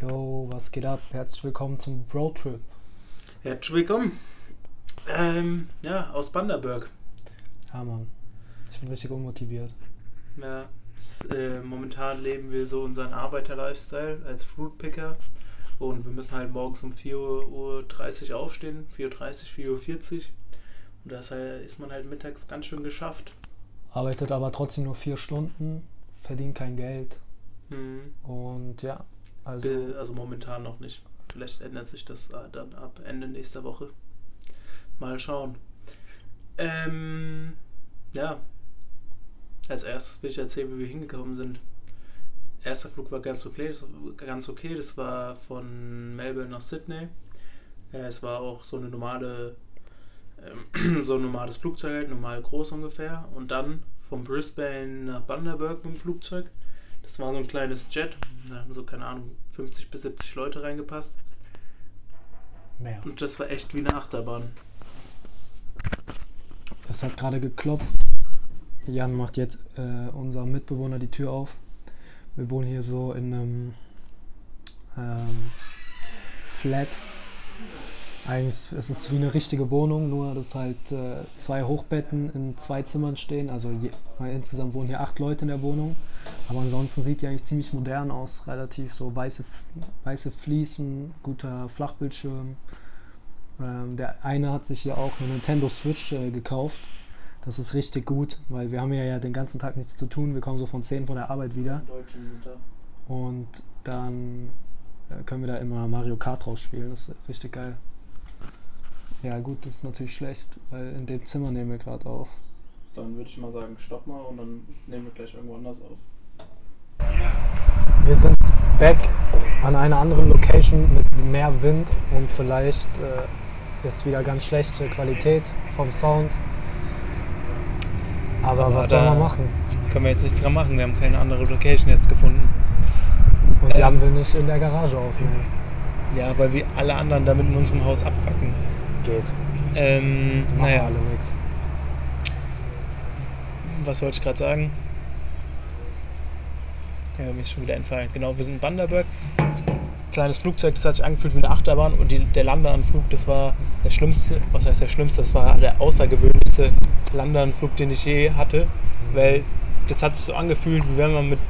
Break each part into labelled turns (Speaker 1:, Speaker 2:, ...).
Speaker 1: Yo, was geht ab? Herzlich willkommen zum Bro Trip.
Speaker 2: Herzlich willkommen. Ähm, ja, aus Banderberg.
Speaker 1: Ja, Mann. Ich bin richtig unmotiviert.
Speaker 2: Ja, s- äh, momentan leben wir so unseren Arbeiter-Lifestyle als Fruitpicker. Und wir müssen halt morgens um 4.30 Uhr aufstehen. 4.30 Uhr, 4.40 Uhr. Und das äh, ist man halt mittags ganz schön geschafft.
Speaker 1: Arbeitet aber trotzdem nur vier Stunden, verdient kein Geld.
Speaker 2: Mhm.
Speaker 1: Und ja, also
Speaker 2: Also momentan noch nicht. Vielleicht ändert sich das äh, dann ab Ende nächster Woche. Mal schauen. Ähm, ja. Als erstes will ich erzählen, wie wir hingekommen sind. Erster Flug war ganz okay. Das, ganz okay. das war von Melbourne nach Sydney. Äh, es war auch so eine normale, ähm, so ein normales Flugzeug, normal groß ungefähr. Und dann von Brisbane nach Bundaberg mit dem Flugzeug. Das war so ein kleines Jet. Da haben so, keine Ahnung, 50 bis 70 Leute reingepasst.
Speaker 1: mehr.
Speaker 2: Und das war echt wie eine Achterbahn.
Speaker 1: Es hat gerade geklopft. Jan macht jetzt äh, unser Mitbewohner die Tür auf. Wir wohnen hier so in einem ähm, Flat. Eigentlich ist es wie eine richtige Wohnung, nur dass halt äh, zwei Hochbetten in zwei Zimmern stehen. Also je, insgesamt wohnen hier acht Leute in der Wohnung. Aber ansonsten sieht die eigentlich ziemlich modern aus. Relativ so weiße, weiße Fliesen, guter Flachbildschirm. Ähm, der eine hat sich hier auch eine Nintendo Switch äh, gekauft. Das ist richtig gut, weil wir haben ja, ja den ganzen Tag nichts zu tun. Wir kommen so von 10 von der Arbeit wieder.
Speaker 2: Da.
Speaker 1: Und dann äh, können wir da immer Mario Kart draus spielen. Das ist richtig geil. Ja, gut, das ist natürlich schlecht, weil in dem Zimmer nehmen wir gerade auf.
Speaker 2: Dann würde ich mal sagen, stopp mal und dann nehmen wir gleich irgendwo anders auf.
Speaker 1: Wir sind back an einer anderen Location mit mehr Wind und vielleicht äh, ist wieder ganz schlechte Qualität vom Sound. Aber,
Speaker 2: Aber
Speaker 1: was soll man machen?
Speaker 2: Können wir jetzt nichts dran machen, wir haben keine andere Location jetzt gefunden.
Speaker 1: Und
Speaker 2: Ähm.
Speaker 1: Jan will nicht in der Garage aufnehmen.
Speaker 2: Ja, weil wir alle anderen damit in unserem Haus abfacken.
Speaker 1: Geht.
Speaker 2: Ähm, naja,
Speaker 1: alle nix.
Speaker 2: was wollte ich gerade sagen? Ja, mir ist schon wieder entfallen. Genau, wir sind in Banderberg. Kleines Flugzeug, das hat sich angefühlt wie eine Achterbahn und die, der Landeanflug, das war der schlimmste, was heißt der schlimmste, das war der außergewöhnlichste Landeanflug, den ich je hatte, weil das hat sich so angefühlt, wie wenn man mit,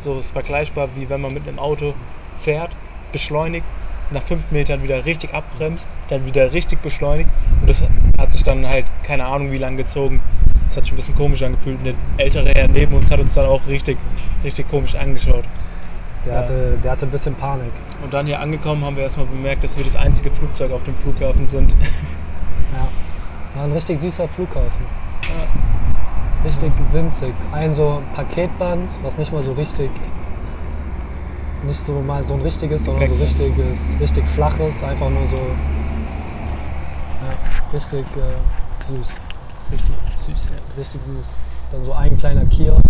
Speaker 2: so ist vergleichbar, wie wenn man mit einem Auto fährt, beschleunigt, nach fünf Metern wieder richtig abbremst, dann wieder richtig beschleunigt und das hat sich dann halt, keine Ahnung wie lang gezogen. Das hat sich ein bisschen komisch angefühlt. Und der ältere Herr neben uns hat uns dann auch richtig, richtig komisch angeschaut.
Speaker 1: Der,
Speaker 2: Ja.
Speaker 1: hatte, der hatte ein bisschen Panik.
Speaker 2: Und dann hier angekommen haben wir erstmal bemerkt, dass wir das einzige Flugzeug auf dem Flughafen sind.
Speaker 1: Ja. War ein richtig süßer Flughafen. Richtig winzig. Ein so Paketband, was nicht mal so richtig, nicht so mal so ein richtiges, sondern so richtiges, richtig flaches, einfach nur so, ja, richtig äh, süß,
Speaker 2: Richtig süß, ja.
Speaker 1: richtig süß. Dann so ein kleiner Kiosk.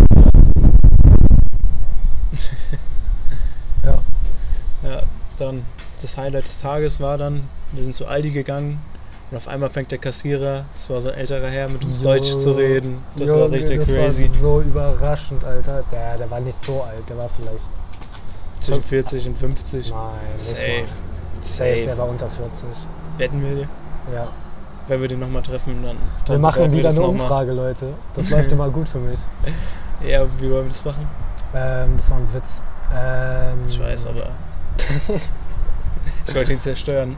Speaker 1: ja,
Speaker 2: Ja, dann das Highlight des Tages war dann, wir sind zu Aldi gegangen und auf einmal fängt der Kassierer, das war so ein älterer Herr, mit uns
Speaker 1: Jo.
Speaker 2: Deutsch zu reden. Das war
Speaker 1: Junge,
Speaker 2: richtig
Speaker 1: das
Speaker 2: crazy.
Speaker 1: War so überraschend, Alter. Der, der war nicht so alt, der war vielleicht,
Speaker 2: Zwischen 40 und 50.
Speaker 1: nein,
Speaker 2: Safe.
Speaker 1: mal. Safe, der
Speaker 2: Safe.
Speaker 1: war unter 40.
Speaker 2: Wetten wir,
Speaker 1: Ja.
Speaker 2: Wenn wir den nochmal treffen, dann.
Speaker 1: Wir machen
Speaker 2: wir
Speaker 1: wieder eine
Speaker 2: mal.
Speaker 1: Umfrage, Leute. Das läuft immer gut für mich.
Speaker 2: Ja, wie wollen wir das machen?
Speaker 1: Ähm, das war ein Witz. Ähm,
Speaker 2: Ich weiß, aber. ich wollte ihn zerstören.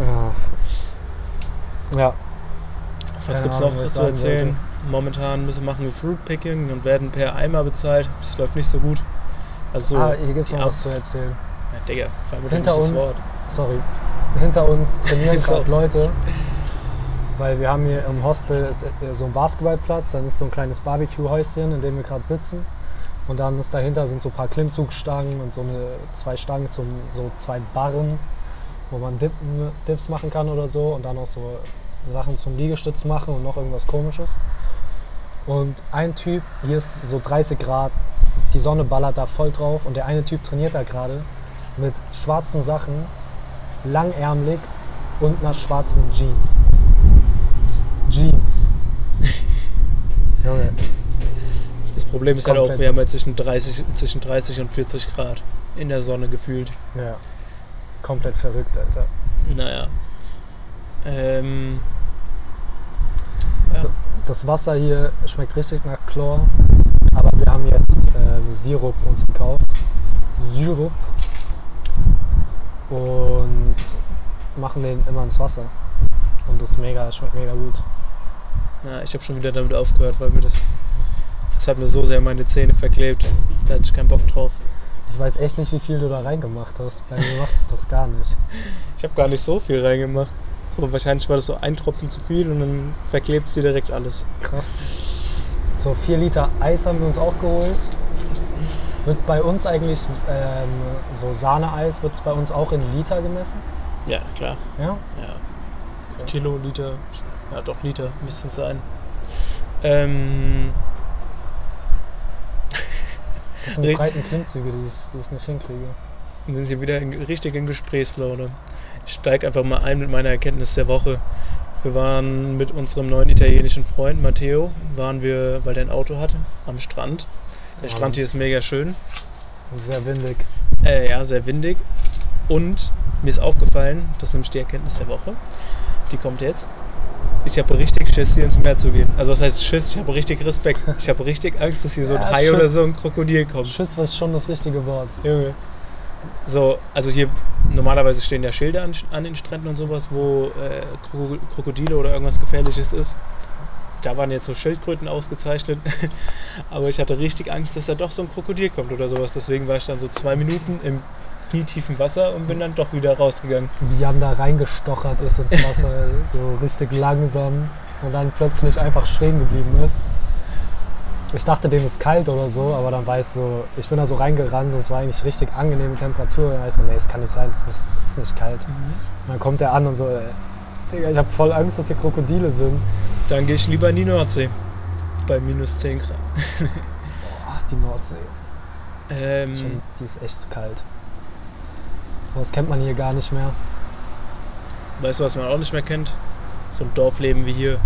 Speaker 1: Ach. Ja,
Speaker 2: Was gibt's
Speaker 1: Ahnung,
Speaker 2: noch
Speaker 1: was
Speaker 2: zu erzählen? Momentan müssen, machen wir Fruitpicking und werden per Eimer bezahlt. Das läuft nicht so gut. Also so,
Speaker 1: ah, hier gibt es noch was zu erzählen.
Speaker 2: Ja, Digga, vor allem
Speaker 1: Hinter
Speaker 2: das
Speaker 1: uns-
Speaker 2: Wort.
Speaker 1: Sorry. Hinter uns trainieren gerade Leute, weil wir haben hier im Hostel ist äh, so ein Basketballplatz, dann ist so ein kleines Barbecue-Häuschen, in dem wir gerade sitzen. Und dann ist dahinter sind so ein paar Klimmzugstangen und so eine, zwei Stangen zum so zwei Barren, wo man Dippen, Dips machen kann oder so und dann auch so Sachen zum Liegestütz machen und noch irgendwas komisches. Und ein Typ, hier ist so 30 Grad, die Sonne ballert da voll drauf und der eine Typ trainiert da gerade mit schwarzen Sachen, langärmlich und einer schwarzen Jeans. Jeans. Junge,
Speaker 2: Das Problem ist halt auch,
Speaker 1: Komplett.
Speaker 2: wir haben ja zwischen 30, zwischen 30 und 40 Grad. in der Sonne gefühlt.
Speaker 1: Ja. Komplett verrückt, Alter.
Speaker 2: Naja. Ähm,
Speaker 1: Das Wasser hier schmeckt richtig nach Chlor. Aber wir haben jetzt äh, Sirup uns gekauft. Sirup. Und machen den immer ins Wasser. Und das mega, schmeckt mega gut.
Speaker 2: Ja, ich habe schon wieder damit aufgehört, weil mir das. Das hat mir so sehr meine Zähne verklebt. Da hatte ich keinen Bock drauf.
Speaker 1: Ich weiß echt nicht, wie viel du da reingemacht hast. Bei mir macht es das gar nicht.
Speaker 2: Ich habe gar nicht so viel reingemacht. Aber wahrscheinlich war das so ein Tropfen zu viel und dann verklebt sie direkt alles.
Speaker 1: Krass. So, 4 Liter Eis haben wir uns auch geholt. Wird bei uns eigentlich, ähm, so Sahneeis, wird es bei uns auch in Liter gemessen?
Speaker 2: Ja, klar.
Speaker 1: Ja?
Speaker 2: Ja. Kilo, Liter. Ja, doch, Liter müsste es sein. Ähm,
Speaker 1: Das sind die breiten Klimmzüge, die ich, die ich nicht hinkriege.
Speaker 2: wir sind hier wieder in, richtig in Gesprächslaune. Ich steige einfach mal ein mit meiner Erkenntnis der Woche. Wir waren mit unserem neuen italienischen Freund Matteo, waren wir, weil der ein Auto hatte, am Strand. Der
Speaker 1: Ja.
Speaker 2: Strand hier ist mega schön.
Speaker 1: Sehr windig.
Speaker 2: Äh, ja, sehr windig. Und mir ist aufgefallen, das ist nämlich die Erkenntnis der Woche, die kommt jetzt. Ich habe richtig Schiss, hier ins Meer zu gehen. Also was heißt Schiss? Ich habe richtig Respekt. Ich habe richtig Angst, dass hier so ein
Speaker 1: Ja,
Speaker 2: Hai
Speaker 1: Schiss.
Speaker 2: oder so ein Krokodil kommt.
Speaker 1: Schiss war schon das richtige Wort.
Speaker 2: Junge. So, also hier normalerweise stehen ja Schilder an, an den Stränden und sowas, wo äh, Kroko- Krokodile oder irgendwas Gefährliches ist. Da waren jetzt so Schildkröten ausgezeichnet. Aber ich hatte richtig Angst, dass da doch so ein Krokodil kommt oder sowas. Deswegen war ich dann so zwei Minuten im knietiefen Wasser und bin dann doch wieder rausgegangen.
Speaker 1: Wie Jan da reingestochert ist ins Wasser, so richtig langsam und dann plötzlich einfach stehen geblieben ist. Ich dachte, dem ist kalt oder so, aber dann war ich so, ich bin da so reingerannt und es war eigentlich richtig angenehme Temperatur. Und dann ich so, nee, es kann nicht sein, es ist nicht, es ist nicht kalt. Und dann kommt er an und so, äh, Digga, ich habe voll Angst, dass hier Krokodile sind.
Speaker 2: Dann gehe ich lieber in die Nordsee. Bei minus 10 Grad.
Speaker 1: Ach, die Nordsee.
Speaker 2: Ähm,
Speaker 1: Ist schon, die ist echt kalt. Sowas kennt man hier gar nicht mehr.
Speaker 2: weißt du, was man auch nicht mehr kennt? So ein Dorfleben wie hier.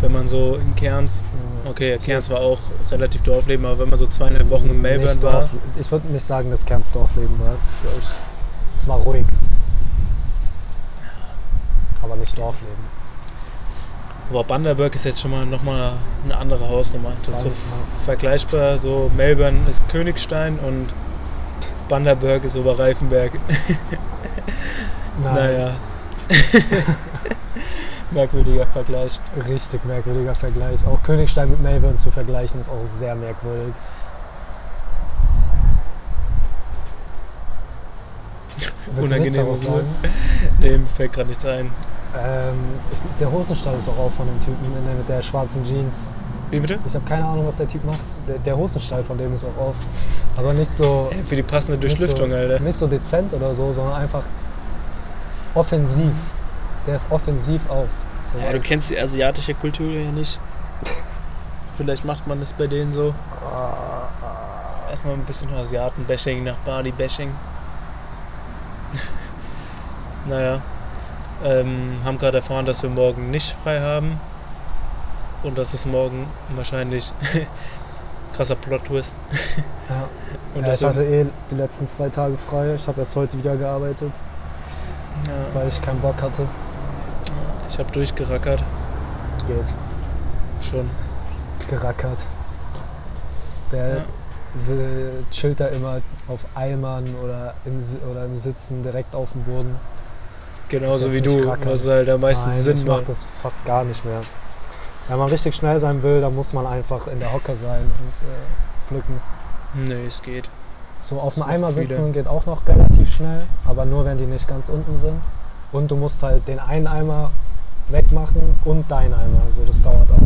Speaker 2: Wenn man so in Cairns Okay, Cairns war auch relativ Dorfleben, aber wenn man so zweieinhalb Wochen in Melbourne war,
Speaker 1: Dorf, ich würde nicht sagen, dass Cairns Dorfleben war. Das, ich, das war ruhig. Aber nicht Dorfleben.
Speaker 2: aber Bundaberg ist jetzt schon mal nochmal eine andere Hausnummer. Das ist so vergleichbar, so Melbourne ist Königstein und Bundaberg ist Oberreifenberg.
Speaker 1: Nein,
Speaker 2: Naja. Merkwürdiger Vergleich.
Speaker 1: Richtig merkwürdiger Vergleich. Auch Königstein mit Melbourne zu vergleichen ist auch sehr merkwürdig. Daraus
Speaker 2: Ruhe. Nee, mir fällt gerade nichts ein.
Speaker 1: Ähm, ich, der Hosenstall ist auch auf von dem Typen mit der schwarzen Jeans.
Speaker 2: Wie bitte?
Speaker 1: Ich habe keine Ahnung, was der Typ macht. Der, der Hosenstall von dem ist auch auf. Aber nicht so,
Speaker 2: Ey, für die passende
Speaker 1: nicht
Speaker 2: Durchlüftung,
Speaker 1: so,
Speaker 2: Alter.
Speaker 1: nicht so dezent oder so, sondern einfach offensiv. Der ist offensiv auf. So
Speaker 2: Ja, du kennst die asiatische Kultur ja nicht. Vielleicht macht man das bei denen so. Erstmal ein bisschen Asiaten-Bashing nach Bali-Bashing. naja. Ähm, haben gerade erfahren, dass wir morgen nicht frei haben. Und dass es morgen wahrscheinlich krasser Plot-Twist.
Speaker 1: Ja.
Speaker 2: Und
Speaker 1: ja, ich hatte eh die letzten zwei Tage frei. Ich habe erst heute wieder gearbeitet,
Speaker 2: ja,
Speaker 1: weil ich keinen Bock hatte.
Speaker 2: ich habe durchgerackert.
Speaker 1: Geht.
Speaker 2: Schon.
Speaker 1: Gerackert. Der
Speaker 2: Ja.
Speaker 1: chillt da immer auf Eimern oder im, oder im Sitzen direkt auf dem Boden.
Speaker 2: Genauso wie du,
Speaker 1: rackern.
Speaker 2: was halt am meisten
Speaker 1: Nein,
Speaker 2: Sinn
Speaker 1: ich mache
Speaker 2: macht.
Speaker 1: das fast gar nicht mehr. Wenn man richtig schnell sein will, dann muss man einfach in der Hocke sein und äh, pflücken.
Speaker 2: Nee, es geht.
Speaker 1: So auf dem Eimer sitzen geht auch noch relativ schnell, aber nur wenn die nicht ganz unten sind. Und du musst halt den einen Eimer wegmachen und deinen Eimer. Also das dauert auch.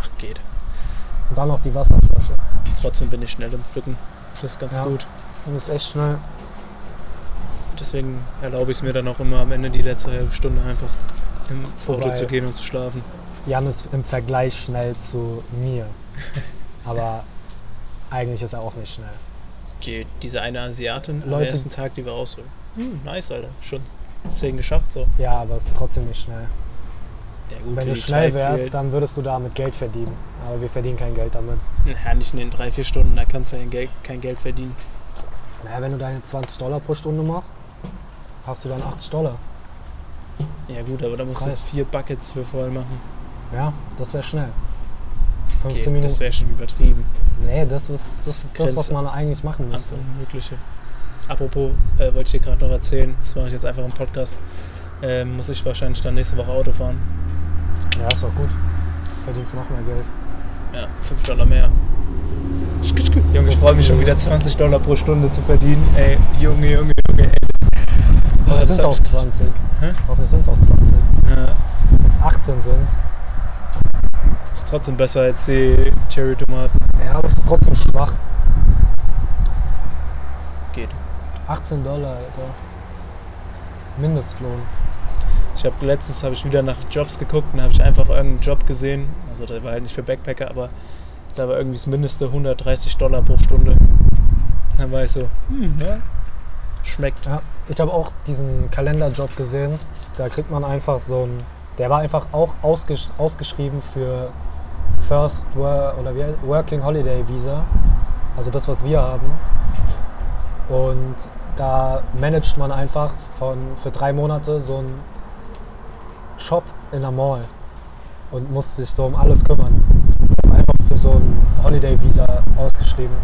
Speaker 2: Ach, geht.
Speaker 1: Und dann noch die Wasserflasche.
Speaker 2: Trotzdem bin ich schnell im Pflücken. Das ist ganz
Speaker 1: Ja.
Speaker 2: gut.
Speaker 1: Du musst echt schnell.
Speaker 2: Deswegen erlaube ich es mir dann auch immer am Ende die letzte halbe Stunde einfach ins Auto zu gehen und zu schlafen.
Speaker 1: Jan ist im Vergleich schnell zu mir. Aber eigentlich ist er auch nicht schnell.
Speaker 2: Die, diese eine Asiatin am
Speaker 1: Leute-
Speaker 2: ersten Tag, die war auch so, hm, nice, Alter. Schon 10 geschafft so.
Speaker 1: Ja, aber es ist trotzdem nicht schnell.
Speaker 2: Ja, gut,
Speaker 1: Wenn du schnell wärst,
Speaker 2: vier,
Speaker 1: dann würdest du damit Geld verdienen. Aber wir verdienen kein Geld damit.
Speaker 2: Ja, nicht in den drei, vier Stunden, da kannst du ja Geld, kein Geld verdienen.
Speaker 1: Naja, wenn du deine 20 Dollar pro Stunde machst, hast du dann 80 Dollar.
Speaker 2: Ja gut, aber da musst
Speaker 1: Das
Speaker 2: du
Speaker 1: heißt-
Speaker 2: vier Buckets für voll machen.
Speaker 1: Ja, das wäre schnell. 15
Speaker 2: Okay,
Speaker 1: Minuten.
Speaker 2: das wäre schon übertrieben.
Speaker 1: nee, das ist das,
Speaker 2: Das
Speaker 1: ist das was man eigentlich machen müsste.
Speaker 2: Unmögliche. Apropos, äh, wollte ich dir gerade noch erzählen, das mache ich jetzt einfach im Podcast, ähm, muss ich wahrscheinlich dann nächste Woche Auto fahren.
Speaker 1: Ja, ist doch gut. Verdienst du noch mehr Geld.
Speaker 2: Ja, 5 Dollar mehr. Junge, ich freue mich schon wieder 20 Dollar pro Stunde zu verdienen. Ey, Junge, Junge, Junge, ey.
Speaker 1: Hoffentlich
Speaker 2: das
Speaker 1: sind es auch
Speaker 2: ich-
Speaker 1: 20.
Speaker 2: Hä?
Speaker 1: Hoffentlich sind es auch 20.
Speaker 2: Ja,
Speaker 1: Wenn es 18 sind.
Speaker 2: Ist trotzdem besser als die Cherry-Tomaten.
Speaker 1: Ja, aber es ist trotzdem schwach.
Speaker 2: Geht.
Speaker 1: 18 Dollar, Alter. Mindestlohn.
Speaker 2: Ich habe letztens habe ich wieder nach Jobs geguckt und habe ich einfach irgendeinen Job gesehen. Also der war halt nicht für Backpacker, aber da war irgendwie das Mindeste 130 Dollar pro Stunde. Dann war ich so, hm, ja, schmeckt.
Speaker 1: Ja, ich habe auch diesen Kalenderjob gesehen. Da kriegt man einfach so ein. Der war einfach auch ausgesch ausgeschrieben für First Wor oder Working Holiday Visa. Also das, was wir haben. Und da managt man einfach von, für drei Monate so einen Shop in der Mall und muss sich so um alles kümmern. Einfach für so ein Holiday Visa ausgeschrieben.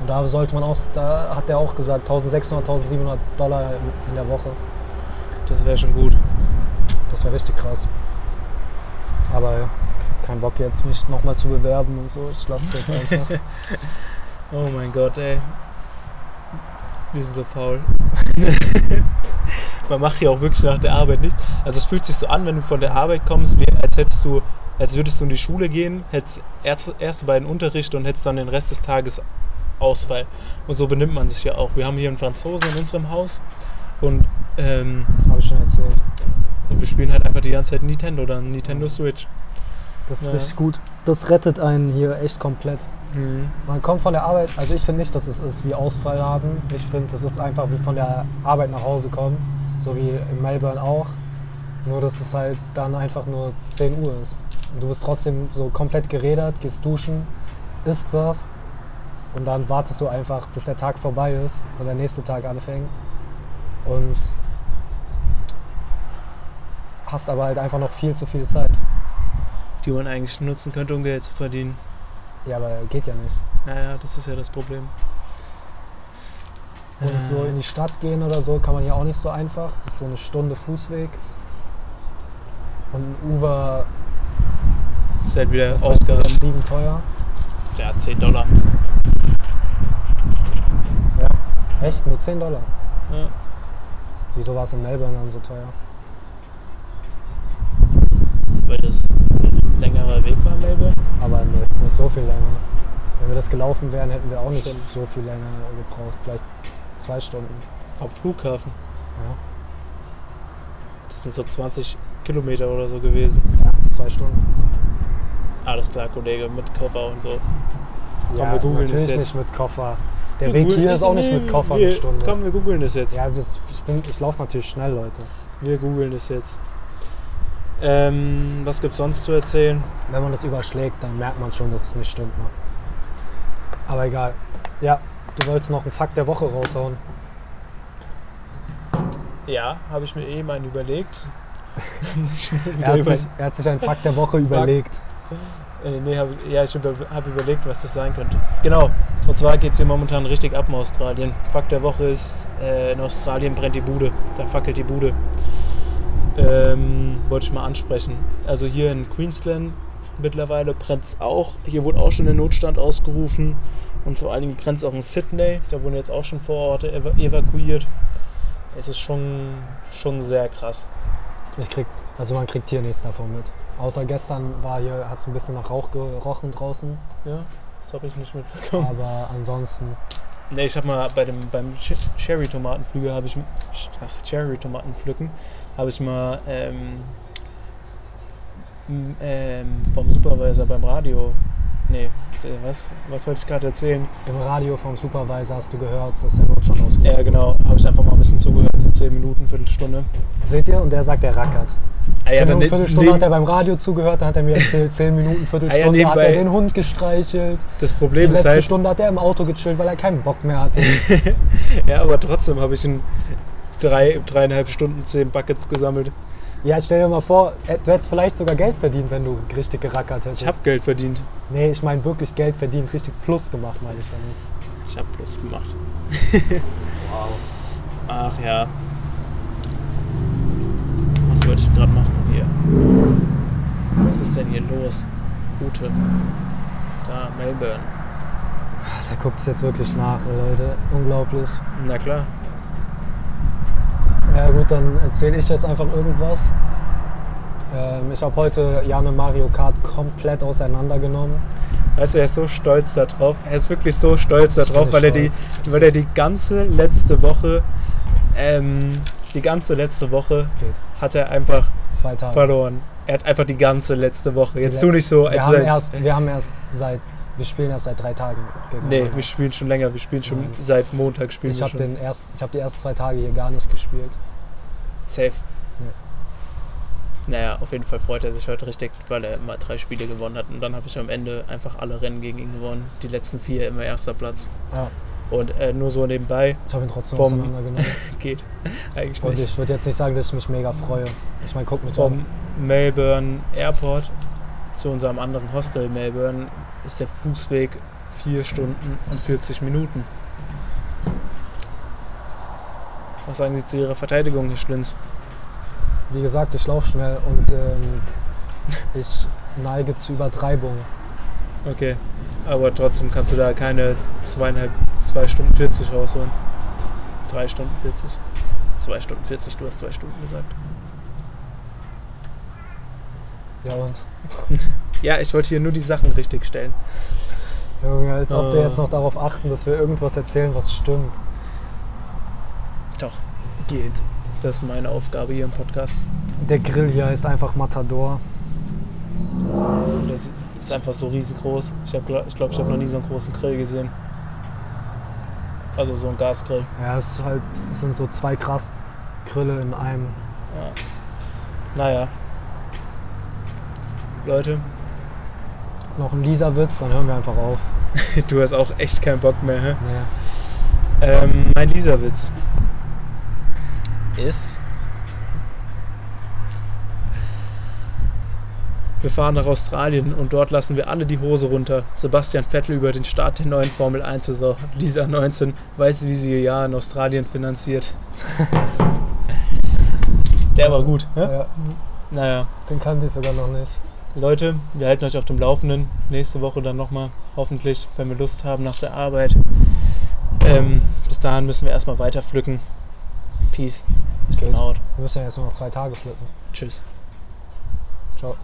Speaker 1: Und da sollte man auch, da hat er auch gesagt, 1600, 1700 Dollar in der Woche.
Speaker 2: Das wäre schon gut.
Speaker 1: Das wäre richtig krass. Aber kein Bock jetzt, mich nochmal zu bewerben und so. Ich lasse es jetzt einfach.
Speaker 2: Oh mein Gott, ey. Wir sind so faul. Man macht ja auch wirklich nach der Arbeit nicht. Also es fühlt sich so an, wenn du von der Arbeit kommst, wie, als hättest du, als würdest du in die Schule gehen, hättest erste, erste beiden Unterricht und hättest dann den Rest des Tages Ausfall. Und so benimmt man sich ja auch. Wir haben hier einen Franzosen in unserem Haus und, ähm,
Speaker 1: Habe ich schon erzählt.
Speaker 2: Und wir spielen halt einfach die ganze Zeit Nintendo oder Nintendo Switch.
Speaker 1: Das ist
Speaker 2: Ja.
Speaker 1: richtig gut. Das rettet einen hier echt komplett. Man kommt von der Arbeit, also ich finde nicht, dass es ist wie Ausfall haben. Ich finde, das ist einfach wie von der Arbeit nach Hause kommen. So wie in Melbourne auch. Nur, dass es halt dann einfach nur 10 Uhr ist. Und du bist trotzdem so komplett gerädert, gehst duschen, isst was. Und dann wartest du einfach, bis der Tag vorbei ist und der nächste Tag anfängt. Und hast aber halt einfach noch viel zu viel Zeit.
Speaker 2: Die man eigentlich nutzen könnte, um Geld zu verdienen.
Speaker 1: Ja, aber geht ja nicht.
Speaker 2: Naja, das ist ja das Problem.
Speaker 1: Und so in die Stadt gehen oder so kann man hier auch nicht so einfach. Das ist so eine Stunde Fußweg. Und ein Uber
Speaker 2: ist halt wieder
Speaker 1: ist halt
Speaker 2: Ausgaben.
Speaker 1: übertrieben teuer.
Speaker 2: Ja, 10 Dollar.
Speaker 1: Echt? Nur 10 Dollar.
Speaker 2: Ja.
Speaker 1: Wieso war es in Melbourne dann so teuer?
Speaker 2: Weil das ein längerer Weg war, Melbourne.
Speaker 1: Aber jetzt nicht so viel länger. Wenn wir das gelaufen wären, hätten wir auch nicht
Speaker 2: Stimmt.
Speaker 1: so viel länger gebraucht. Vielleicht zwei Stunden.
Speaker 2: Vom Flughafen.
Speaker 1: Ja,
Speaker 2: Das sind so 20 Kilometer oder so gewesen.
Speaker 1: ja zwei Stunden.
Speaker 2: Alles klar, Kollege, mit Koffer und so.
Speaker 1: ja,
Speaker 2: wir googeln das
Speaker 1: natürlich
Speaker 2: jetzt.
Speaker 1: nicht mit Koffer. Der
Speaker 2: Wir
Speaker 1: Weg hier ist auch nicht mit Koffer
Speaker 2: wir,
Speaker 1: eine Stunde.
Speaker 2: Komm, wir googeln das jetzt.
Speaker 1: Ja, ich, bin- ich laufe natürlich schnell, Leute.
Speaker 2: Wir googeln das jetzt. Ähm, was gibt's sonst zu erzählen?
Speaker 1: Wenn man das überschlägt, dann merkt man schon, dass es nicht stimmt. Ne? Aber egal. Ja, du wolltest noch einen Fakt der Woche raushauen.
Speaker 2: Ja, habe ich mir eben einen überlegt.
Speaker 1: Er hat,
Speaker 2: über-
Speaker 1: sich, er hat sich einen Fakt der Woche überlegt.
Speaker 2: Äh, nee, hab, ja, ich habe hab überlegt, was das sein könnte. Genau. Und zwar geht es hier momentan richtig ab in Australien. Fakt der Woche ist, äh, in Australien brennt die Bude. Da fackelt die Bude. Ähm, wollte ich mal ansprechen. Also hier in Queensland mittlerweile brennt es auch. Hier wurde auch schon der Notstand ausgerufen. Und vor allen Dingen brennt es auch in Sydney. Da wurden jetzt auch schon Vororte ev evakuiert. Es ist schon, schon sehr krass.
Speaker 1: Ich krieg, also man kriegt hier nichts davon mit. Außer gestern war hier, hat es ein bisschen nach Rauch gerochen draußen.
Speaker 2: Ja, das habe ich nicht mitbekommen.
Speaker 1: Aber ansonsten,
Speaker 2: Ne, ich habe mal bei dem beim Ch Cherry-Tomatenflüge habe ich ach, Cherry-Tomatenpflücken habe ich mal ähm, ähm, vom Supervisor beim Radio Nee, was? Was wollte ich gerade erzählen?
Speaker 1: Im Radio vom Supervisor hast du gehört, dass der Notstand ausgerufen
Speaker 2: Ja, genau. Habe ich einfach mal ein bisschen zugehört, so 10 Minuten, Viertelstunde.
Speaker 1: Seht ihr? Und der sagt, der rackert.
Speaker 2: Ah, ja,
Speaker 1: 10
Speaker 2: dann
Speaker 1: Minuten,
Speaker 2: ne-
Speaker 1: Viertelstunde hat er beim Radio zugehört, dann hat er mir erzählt, 10 Minuten, Viertelstunde hat
Speaker 2: nebenbei-
Speaker 1: er den Hund gestreichelt.
Speaker 2: das
Speaker 1: Die
Speaker 2: Problem ist
Speaker 1: letzte
Speaker 2: halt,
Speaker 1: Stunde hat er im Auto gechillt, weil er keinen Bock mehr hatte.
Speaker 2: ja, aber trotzdem habe ich in drei, dreieinhalb Stunden 10 Buckets gesammelt.
Speaker 1: ja, stell dir mal vor, äh, du hättest vielleicht sogar Geld verdient, wenn du richtig gerackert hättest.
Speaker 2: Ich habe Geld verdient.
Speaker 1: nee, ich meine wirklich Geld verdient, richtig Plus gemacht, meine ich damit.
Speaker 2: Ich habe Plus gemacht.
Speaker 1: Wow.
Speaker 2: Ach ja. Was wollte ich gerade machen hier? Was ist denn hier los? Route. Da, Melbourne.
Speaker 1: Da guckt es jetzt wirklich nach, Leute. Unglaublich.
Speaker 2: Na klar.
Speaker 1: Ja gut, dann erzähle ich jetzt einfach irgendwas. Ähm, ich habe heute Jane Mario Kart komplett auseinandergenommen.
Speaker 2: Weißt du, er ist so stolz darauf. Er ist wirklich so stolz darauf, weil er, die,
Speaker 1: stolz.
Speaker 2: Weil er die ganze letzte Woche, ähm, die ganze letzte Woche
Speaker 1: Geht.
Speaker 2: hat er einfach verloren. Er hat einfach die ganze letzte Woche. Jetzt tu nicht so,
Speaker 1: wir,
Speaker 2: als
Speaker 1: haben
Speaker 2: sei-
Speaker 1: erst, wir haben erst seit, wir spielen erst seit drei Tagen.
Speaker 2: Nee, wir spielen schon länger. Wir spielen schon
Speaker 1: Nein.
Speaker 2: seit Montag spielen
Speaker 1: ich
Speaker 2: wir
Speaker 1: habe
Speaker 2: schon.
Speaker 1: den erst, ich habe die ersten zwei Tage hier gar nicht gespielt.
Speaker 2: Safe. Naja, auf jeden Fall freut er sich heute richtig, weil er immer drei Spiele gewonnen hat. Und dann habe ich am Ende einfach alle Rennen gegen ihn gewonnen. Die letzten vier immer erster Platz.
Speaker 1: Ja.
Speaker 2: Und äh, nur so nebenbei
Speaker 1: Ich habe ihn trotzdem
Speaker 2: Vom-
Speaker 1: auseinandergenommen.
Speaker 2: geht eigentlich
Speaker 1: Und
Speaker 2: nicht.
Speaker 1: ich würde jetzt nicht sagen, dass ich mich mega freue. Ich meine, guck mich
Speaker 2: Vom
Speaker 1: an.
Speaker 2: Melbourne Airport zu unserem anderen Hostel Melbourne ist der Fußweg 4 Stunden und 40 Minuten. Was sagen Sie zu Ihrer Verteidigung, Herr Schlins?
Speaker 1: Wie gesagt, ich laufe schnell und ähm, ich neige zu Übertreibung.
Speaker 2: Okay, aber trotzdem kannst du da keine zweieinhalb, zwei Stunden 40 rausholen. Drei Stunden 40. Zwei Stunden 40, du hast zwei Stunden gesagt.
Speaker 1: Ja und?
Speaker 2: Ja, ich wollte hier nur die Sachen richtig stellen.
Speaker 1: Junge, als ob wir
Speaker 2: Ah.
Speaker 1: jetzt noch darauf achten, dass wir irgendwas erzählen, was stimmt.
Speaker 2: Doch, geht. Das ist meine Aufgabe hier im Podcast.
Speaker 1: Der Grill hier heißt einfach Matador.
Speaker 2: Das ist einfach so riesengroß. Ich glaube, ich, glaub, ich habe noch nie so einen großen Grill gesehen. Also so ein Gasgrill.
Speaker 1: Ja, es, halt, es sind so zwei krass Grille in einem.
Speaker 2: Ja. Naja. Leute,
Speaker 1: Noch ein Lisa-Witz, dann hören wir einfach auf.
Speaker 2: du hast auch echt keinen Bock mehr. Hä?
Speaker 1: Nee.
Speaker 2: Ähm, mein Lisa-Witz ist. Wir fahren nach Australien und dort lassen wir alle die Hose runter. Sebastian Vettel über den Start der neuen Formel 1 Saison. Lisa 19 weiß, wie sie ihr Jahr in Australien finanziert. Der war gut. Hä?
Speaker 1: Ja,
Speaker 2: Naja,
Speaker 1: den kannte ich sogar noch nicht.
Speaker 2: Leute, wir halten euch auf dem Laufenden. Nächste Woche dann nochmal, hoffentlich, wenn wir Lust haben nach der Arbeit. Ähm, bis dahin müssen wir erstmal weiter pflücken. Peace. Ich bin
Speaker 1: Geht.
Speaker 2: out.
Speaker 1: Wir müssen ja jetzt nur noch zwei Tage flippen.
Speaker 2: Tschüss.
Speaker 1: Ciao.